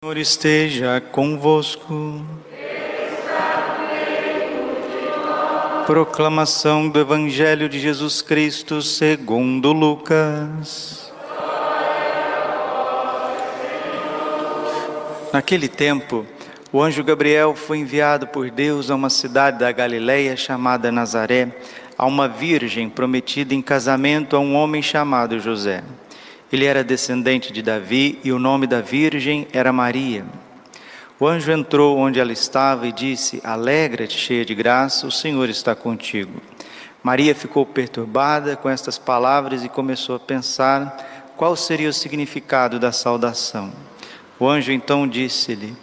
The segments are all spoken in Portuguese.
Senhor esteja convosco. Proclamação do Evangelho de Jesus Cristo segundo Lucas. Naquele tempo, o anjo Gabriel foi enviado por Deus a uma cidade da Galiléia chamada Nazaré, a uma virgem prometida em casamento a um homem chamado José. Ele era descendente de Davi e o nome da virgem era Maria. O anjo entrou onde ela estava e disse: Alegra-te, cheia de graça, o Senhor está contigo. Maria ficou perturbada com estas palavras e começou a pensar qual seria o significado da saudação. O anjo então disse-lhe: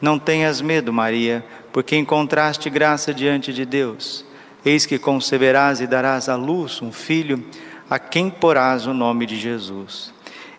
Não tenhas medo, Maria, porque encontraste graça diante de Deus. Eis que conceberás e darás à luz um filho a quem porás o nome de Jesus.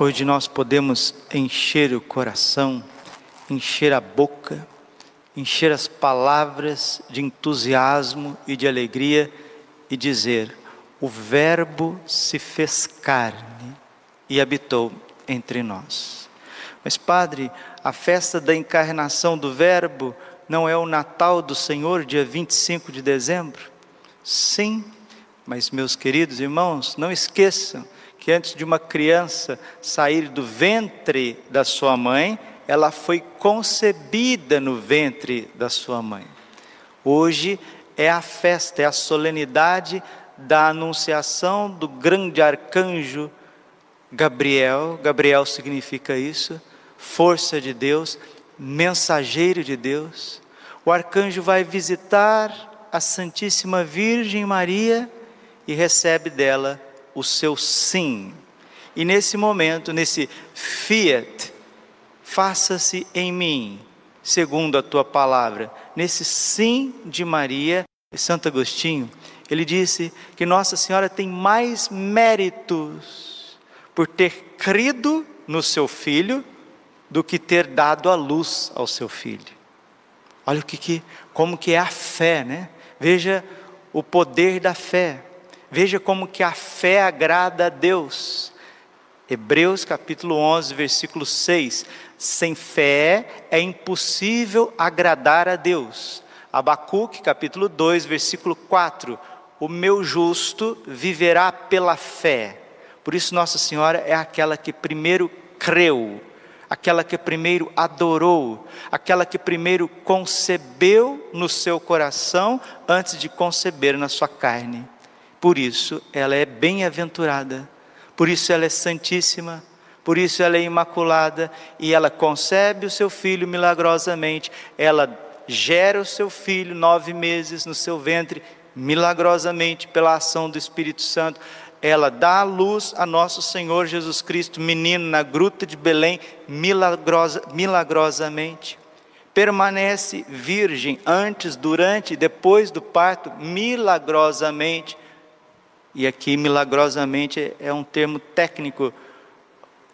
Hoje nós podemos encher o coração, encher a boca, encher as palavras de entusiasmo e de alegria e dizer: O Verbo se fez carne e habitou entre nós. Mas, Padre, a festa da encarnação do Verbo não é o Natal do Senhor, dia 25 de dezembro? Sim, mas, meus queridos irmãos, não esqueçam que antes de uma criança sair do ventre da sua mãe, ela foi concebida no ventre da sua mãe. Hoje é a festa, é a solenidade da anunciação do grande arcanjo Gabriel. Gabriel significa isso, força de Deus, mensageiro de Deus. O arcanjo vai visitar a Santíssima Virgem Maria e recebe dela o seu sim. E nesse momento, nesse fiat, faça-se em mim, segundo a tua palavra, nesse sim de Maria, Santo Agostinho, ele disse que Nossa Senhora tem mais méritos por ter crido no seu filho do que ter dado a luz ao seu filho. Olha o que, que como que é a fé, né? Veja o poder da fé. Veja como que a fé agrada a Deus. Hebreus capítulo 11, versículo 6. Sem fé é impossível agradar a Deus. Abacuque capítulo 2, versículo 4. O meu justo viverá pela fé. Por isso Nossa Senhora é aquela que primeiro creu, aquela que primeiro adorou, aquela que primeiro concebeu no seu coração antes de conceber na sua carne. Por isso ela é bem-aventurada, por isso ela é santíssima, por isso ela é imaculada e ela concebe o seu filho milagrosamente. Ela gera o seu filho nove meses no seu ventre, milagrosamente pela ação do Espírito Santo. Ela dá a luz a nosso Senhor Jesus Cristo, menino na gruta de Belém, milagrosa, milagrosamente. Permanece virgem antes, durante e depois do parto, milagrosamente e aqui milagrosamente é um termo técnico,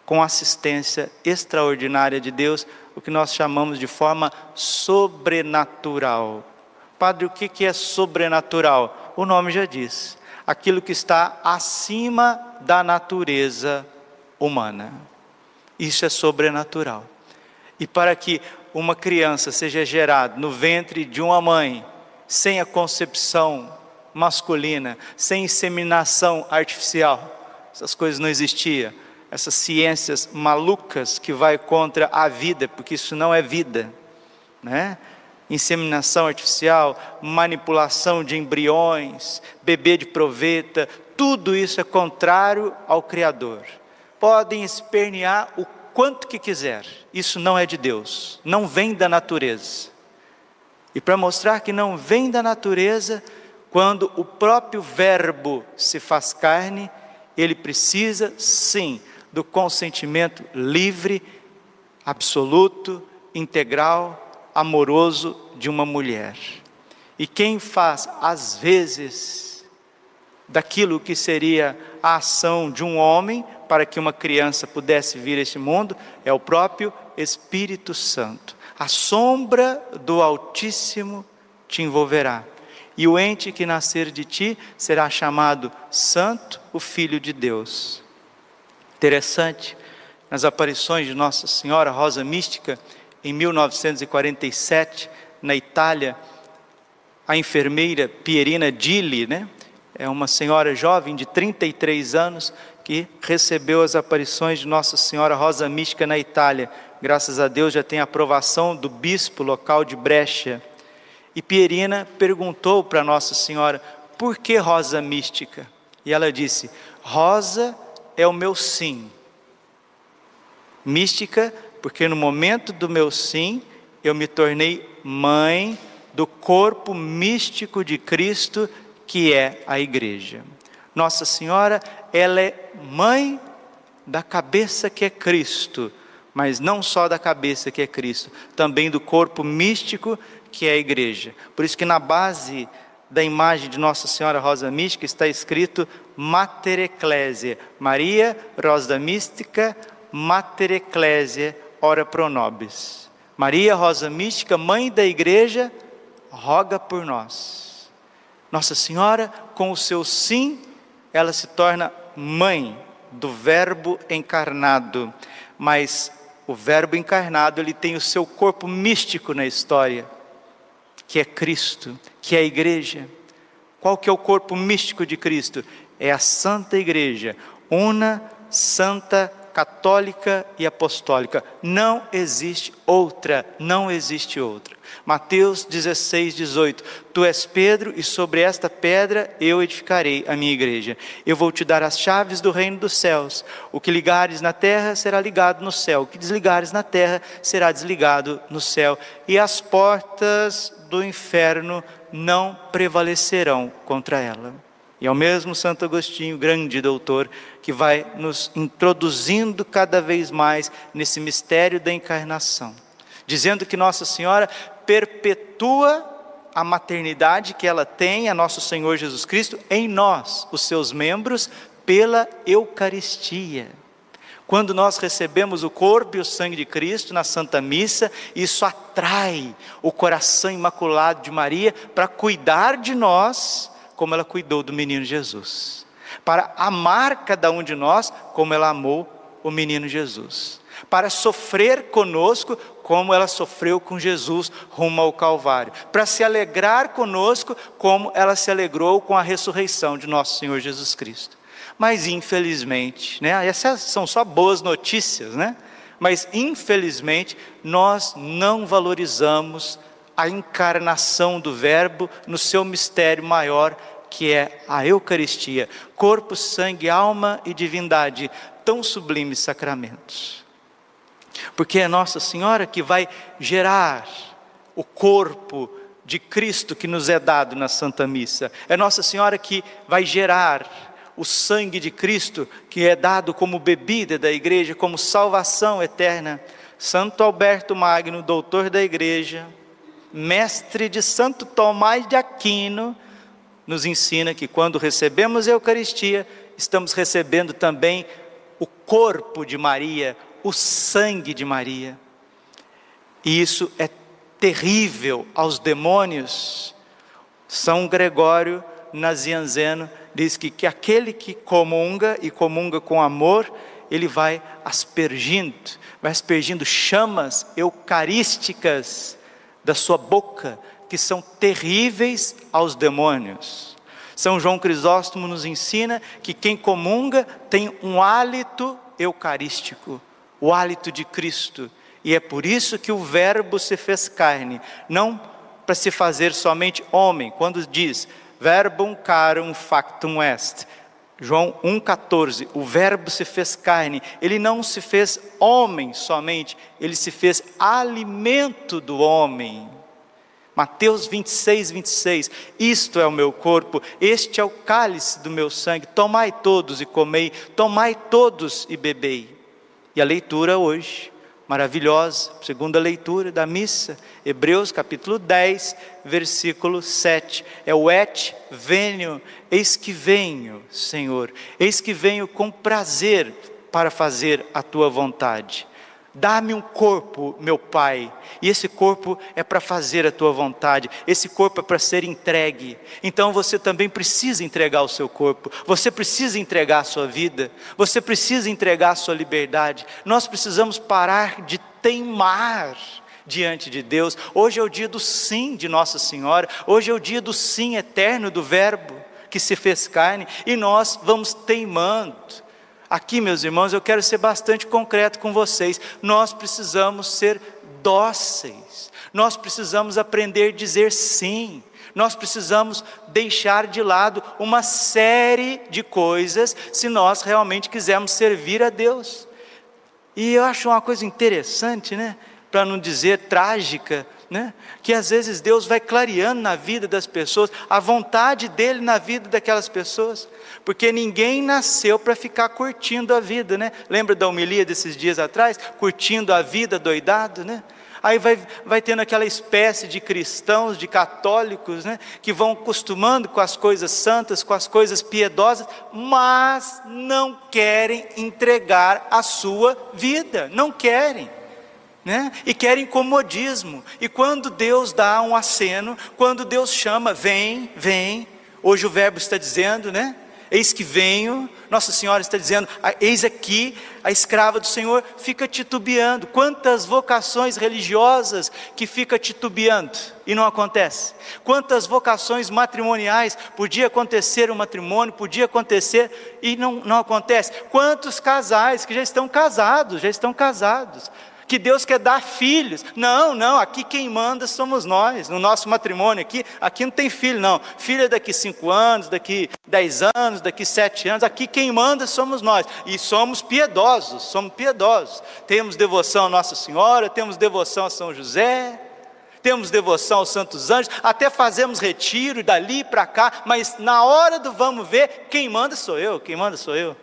com assistência extraordinária de Deus, o que nós chamamos de forma sobrenatural. Padre, o que é sobrenatural? O nome já diz: aquilo que está acima da natureza humana. Isso é sobrenatural. E para que uma criança seja gerada no ventre de uma mãe, sem a concepção masculina, sem inseminação artificial, essas coisas não existiam. Essas ciências malucas que vai contra a vida, porque isso não é vida, né? Inseminação artificial, manipulação de embriões, bebê de proveta, tudo isso é contrário ao Criador. Podem espernear o quanto que quiser, isso não é de Deus, não vem da natureza. E para mostrar que não vem da natureza, quando o próprio Verbo se faz carne, ele precisa sim do consentimento livre, absoluto, integral, amoroso de uma mulher. E quem faz, às vezes, daquilo que seria a ação de um homem para que uma criança pudesse vir a este mundo, é o próprio Espírito Santo. A sombra do Altíssimo te envolverá. E o ente que nascer de ti será chamado Santo, o Filho de Deus. Interessante, nas aparições de Nossa Senhora Rosa Mística, em 1947, na Itália, a enfermeira Pierina Dilli, né? É uma senhora jovem de 33 anos que recebeu as aparições de Nossa Senhora Rosa Mística na Itália graças a Deus já tem aprovação do bispo local de Brecha. E Pierina perguntou para Nossa Senhora, por que rosa mística? E ela disse: rosa é o meu sim. Mística, porque no momento do meu sim, eu me tornei mãe do corpo místico de Cristo, que é a igreja. Nossa Senhora, ela é mãe da cabeça que é Cristo mas não só da cabeça que é Cristo, também do corpo místico que é a igreja. Por isso que na base da imagem de Nossa Senhora Rosa Mística está escrito Mater Ecclesia, Maria Rosa Mística, Mater Ecclesia, ora pro nobis. Maria Rosa Mística, mãe da igreja, roga por nós. Nossa Senhora, com o seu sim, ela se torna mãe do Verbo encarnado, mas o Verbo encarnado, ele tem o seu corpo místico na história, que é Cristo, que é a igreja. Qual que é o corpo místico de Cristo? É a Santa Igreja, una, santa, católica e apostólica. Não existe outra, não existe outra. Mateus 16, 18. Tu és Pedro, e sobre esta pedra eu edificarei a minha igreja. Eu vou te dar as chaves do reino dos céus. O que ligares na terra será ligado no céu, o que desligares na terra será desligado no céu. E as portas do inferno não prevalecerão contra ela. E é o mesmo Santo Agostinho, grande doutor, que vai nos introduzindo cada vez mais nesse mistério da encarnação, dizendo que Nossa Senhora perpetua a maternidade que ela tem a nosso Senhor Jesus Cristo em nós, os seus membros, pela Eucaristia. Quando nós recebemos o corpo e o sangue de Cristo na Santa Missa, isso atrai o coração imaculado de Maria para cuidar de nós como ela cuidou do menino Jesus, para amar cada um de nós como ela amou o menino Jesus, para sofrer conosco como ela sofreu com Jesus rumo ao Calvário, para se alegrar conosco como ela se alegrou com a ressurreição de nosso Senhor Jesus Cristo. Mas infelizmente, né, essas são só boas notícias, né? Mas infelizmente nós não valorizamos a encarnação do Verbo no seu mistério maior, que é a Eucaristia, corpo, sangue, alma e divindade, tão sublimes sacramentos. Porque é Nossa Senhora que vai gerar o corpo de Cristo que nos é dado na Santa Missa. É Nossa Senhora que vai gerar o sangue de Cristo que é dado como bebida da igreja, como salvação eterna. Santo Alberto Magno, doutor da igreja, mestre de Santo Tomás de Aquino, nos ensina que quando recebemos a Eucaristia, estamos recebendo também o corpo de Maria, o sangue de Maria. E isso é terrível aos demônios. São Gregório Nazianzeno diz que, que aquele que comunga e comunga com amor, ele vai aspergindo, vai aspergindo chamas eucarísticas da sua boca, que são terríveis aos demônios. São João Crisóstomo nos ensina que quem comunga tem um hálito eucarístico, o hálito de Cristo. E é por isso que o Verbo se fez carne, não para se fazer somente homem, quando diz verbum carum factum est. João 1,14, o Verbo se fez carne, ele não se fez homem somente, ele se fez alimento do homem. Mateus 26, 26, isto é o meu corpo, este é o cálice do meu sangue, tomai todos e comei, tomai todos e bebei. E a leitura hoje, maravilhosa, segunda leitura da missa, Hebreus capítulo 10, versículo 7. É o et venho, eis que venho, Senhor, eis que venho com prazer para fazer a tua vontade. Dá-me um corpo, meu Pai, e esse corpo é para fazer a tua vontade, esse corpo é para ser entregue. Então você também precisa entregar o seu corpo, você precisa entregar a sua vida, você precisa entregar a sua liberdade. Nós precisamos parar de teimar diante de Deus. Hoje é o dia do sim de Nossa Senhora, hoje é o dia do sim eterno do Verbo que se fez carne, e nós vamos teimando Aqui, meus irmãos, eu quero ser bastante concreto com vocês. Nós precisamos ser dóceis, nós precisamos aprender a dizer sim, nós precisamos deixar de lado uma série de coisas se nós realmente quisermos servir a Deus. E eu acho uma coisa interessante, né? Para não dizer trágica, né? que às vezes Deus vai clareando na vida das pessoas, a vontade dele na vida daquelas pessoas, porque ninguém nasceu para ficar curtindo a vida, né? Lembra da homilia desses dias atrás? Curtindo a vida doidado, né? Aí vai, vai tendo aquela espécie de cristãos, de católicos, né? Que vão acostumando com as coisas santas, com as coisas piedosas, mas não querem entregar a sua vida, não querem né? e querem comodismo. E quando Deus dá um aceno, quando Deus chama, vem, vem, hoje o verbo está dizendo, né? Eis que venho, Nossa Senhora está dizendo, eis aqui a escrava do Senhor fica titubeando. Quantas vocações religiosas que fica titubeando e não acontece? Quantas vocações matrimoniais podia acontecer um matrimônio, podia acontecer e não, não acontece? Quantos casais que já estão casados, já estão casados, que Deus quer dar filhos. Não, não, aqui quem manda somos nós, no nosso matrimônio aqui, aqui não tem filho, não. Filho é daqui cinco anos, daqui dez anos, daqui sete anos, aqui quem manda somos nós. E somos piedosos, somos piedosos. Temos devoção a Nossa Senhora, temos devoção a São José, temos devoção aos santos anjos, até fazemos retiro dali para cá, mas na hora do vamos ver, quem manda sou eu, quem manda sou eu.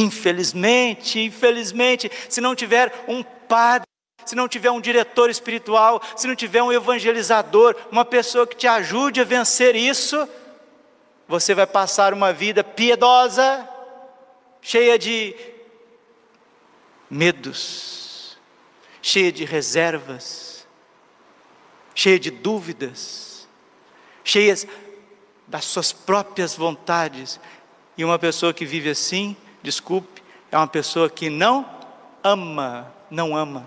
Infelizmente, infelizmente, se não tiver um padre, se não tiver um diretor espiritual, se não tiver um evangelizador, uma pessoa que te ajude a vencer isso, você vai passar uma vida piedosa, cheia de medos, cheia de reservas, cheia de dúvidas, cheias das suas próprias vontades. E uma pessoa que vive assim, desculpe, é uma pessoa que não ama, não ama.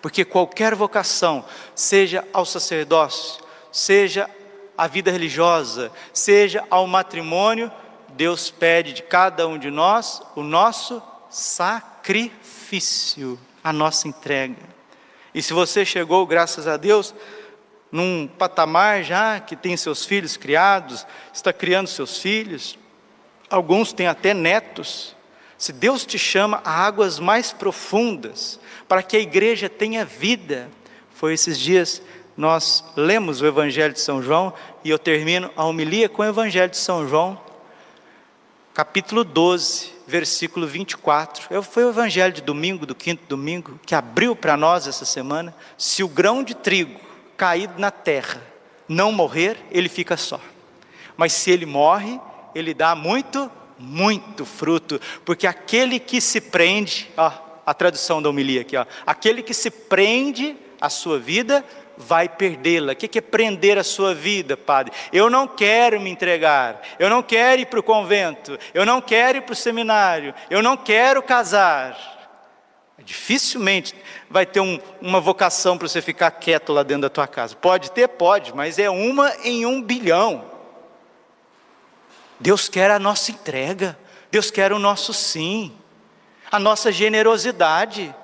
Porque qualquer vocação, seja ao sacerdócio, seja à vida religiosa, seja ao matrimônio, Deus pede de cada um de nós o nosso sacrifício, a nossa entrega. E se você chegou, graças a Deus, num patamar já que tem seus filhos criados, está criando seus filhos, alguns têm até netos. Se Deus te chama a águas mais profundas, para que a igreja tenha vida, foi esses dias nós lemos o Evangelho de São João e eu termino a homilia com o Evangelho de São João, capítulo 12, versículo 24. Foi o Evangelho de domingo, do quinto domingo, que abriu para nós essa semana. Se o grão de trigo caído na terra não morrer, ele fica só. Mas se ele morre, ele dá muito, muito fruto, porque aquele que se prende, ó, a tradução da homilia aqui, ó, aquele que se prende à sua vida vai perdê-la. O que é prender a sua vida, Padre? Eu não quero me entregar, eu não quero ir para o convento, eu não quero ir para o seminário, eu não quero casar. Dificilmente vai ter um, uma vocação para você ficar quieto lá dentro da tua casa. Pode ter, pode, mas é uma em um bilhão. Deus quer a nossa entrega, Deus quer o nosso sim, a nossa generosidade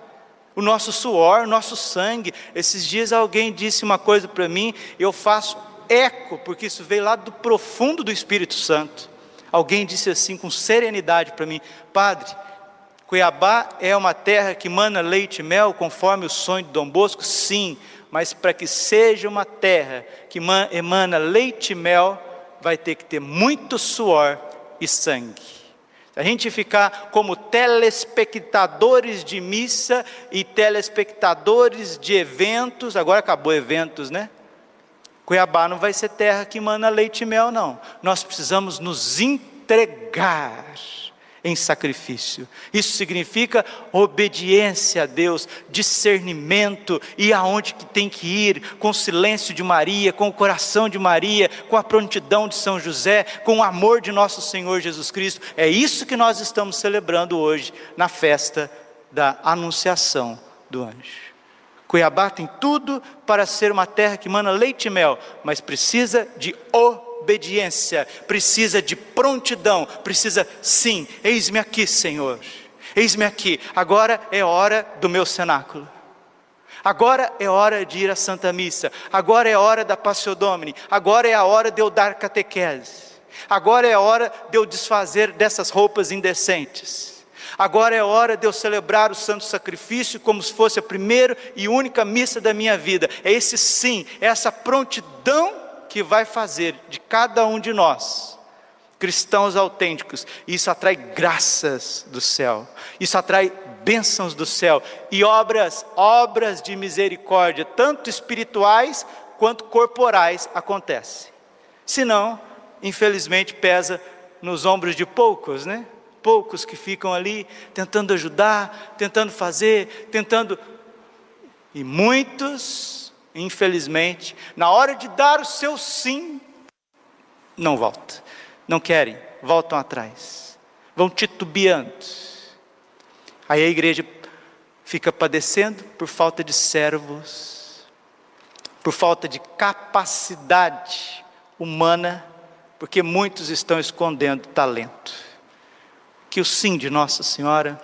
o nosso suor, o nosso sangue. Esses dias alguém disse uma coisa para mim, eu faço eco, porque isso veio lá do profundo do Espírito Santo. Alguém disse assim com serenidade para mim: Padre, Cuiabá é uma terra que mana leite e mel, conforme o sonho de Dom Bosco? Sim, mas para que seja uma terra que emana leite e mel, vai ter que ter muito suor e sangue a gente ficar como telespectadores de missa e telespectadores de eventos, agora acabou eventos, né? Cuiabá não vai ser terra que mana leite e mel, não. Nós precisamos nos entregar em sacrifício. Isso significa obediência a Deus, discernimento e aonde que tem que ir, com o silêncio de Maria, com o coração de Maria, com a prontidão de São José, com o amor de nosso Senhor Jesus Cristo. É isso que nós estamos celebrando hoje na festa da anunciação do anjo. Cuiabá tem tudo para ser uma terra que mana leite e mel, mas precisa de obediência obediência, precisa de prontidão, precisa sim, eis-me aqui, Senhor, eis-me aqui, agora é hora do meu cenáculo. Agora é hora de ir à Santa Missa, agora é hora da Passio Domini, agora é a hora de eu dar catequese, agora é a hora de eu desfazer dessas roupas indecentes, agora é hora de eu celebrar o Santo Sacrifício como se fosse a primeira e única missa da minha vida. É esse sim, é essa prontidão que vai fazer de cada um de nós cristãos autênticos. Isso atrai graças do céu. Isso atrai bênçãos do céu e obras, obras de misericórdia, tanto espirituais quanto corporais acontecem. Senão, infelizmente pesa nos ombros de poucos, né? Poucos que ficam ali tentando ajudar, tentando fazer, tentando e muitos infelizmente, na hora de dar o seu sim, não volta. Não querem, voltam atrás. Vão titubeando. Aí a igreja fica padecendo por falta de servos, por falta de capacidade humana, porque muitos estão escondendo talento. Que o sim de Nossa Senhora,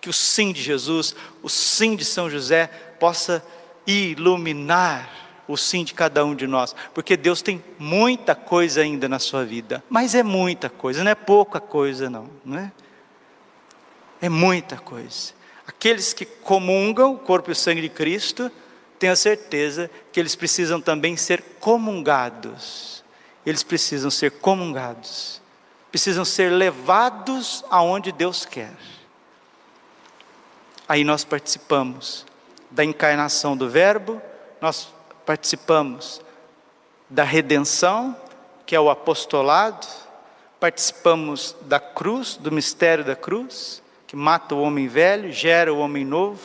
que o sim de Jesus, o sim de São José possa iluminar o sim de cada um de nós, porque Deus tem muita coisa ainda na sua vida, mas é muita coisa, não é pouca coisa, não, não é? É muita coisa. Aqueles que comungam o corpo e o sangue de Cristo, tenha certeza que eles precisam também ser comungados. Eles precisam ser comungados, precisam ser levados aonde Deus quer. Aí nós participamos da encarnação do Verbo, nós participamos da redenção, que é o apostolado, participamos da cruz, do mistério da cruz, que mata o homem velho, gera o homem novo,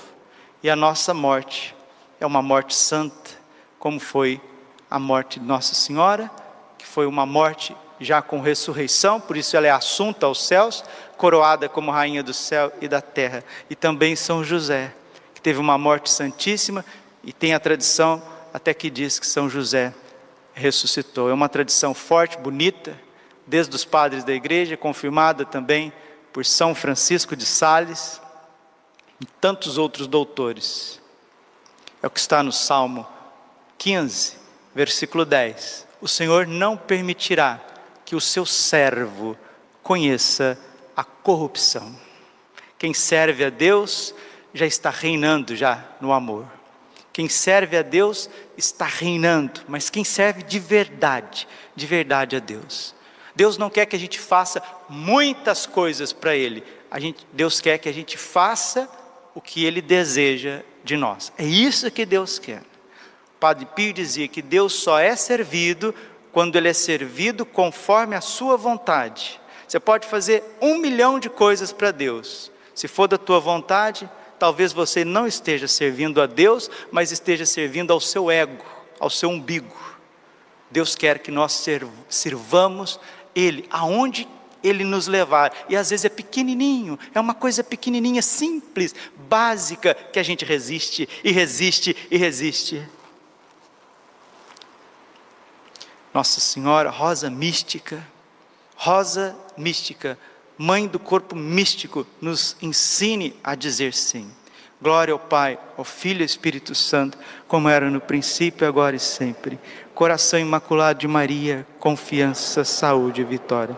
e a nossa morte é uma morte santa, como foi a morte de Nossa Senhora, que foi uma morte já com ressurreição, por isso ela é assunta aos céus, coroada como rainha do céu e da terra, e também São José, que teve uma morte santíssima e tem a tradição até que diz que São José ressuscitou. É uma tradição forte, bonita, desde os padres da igreja, confirmada também por São Francisco de Sales e tantos outros doutores. É o que está no Salmo 15, versículo 10. O Senhor não permitirá que o seu servo conheça a corrupção. Quem serve a Deus já está reinando já no amor. Quem serve a Deus está reinando, mas quem serve de verdade, de verdade a Deus. Deus não quer que a gente faça muitas coisas para Ele. A gente, Deus quer que a gente faça o que Ele deseja de nós. É isso que Deus quer. O Padre Pio dizia que Deus só é servido quando Ele é servido conforme a sua vontade. Você pode fazer um milhão de coisas para Deus. Se for da tua vontade, talvez você não esteja servindo a Deus, mas esteja servindo ao seu ego, ao seu umbigo. Deus quer que nós sirvamos Ele aonde Ele nos levar. E às vezes é pequenininho, é uma coisa pequenininha, simples, básica, que a gente resiste e resiste e resiste. Nossa Senhora, rosa mística, rosa mística, mãe do corpo místico, nos ensine a dizer sim. Glória ao Pai, ao Filho e ao Espírito Santo, como era no princípio, agora e sempre. Coração imaculado de Maria, confiança, saúde e vitória.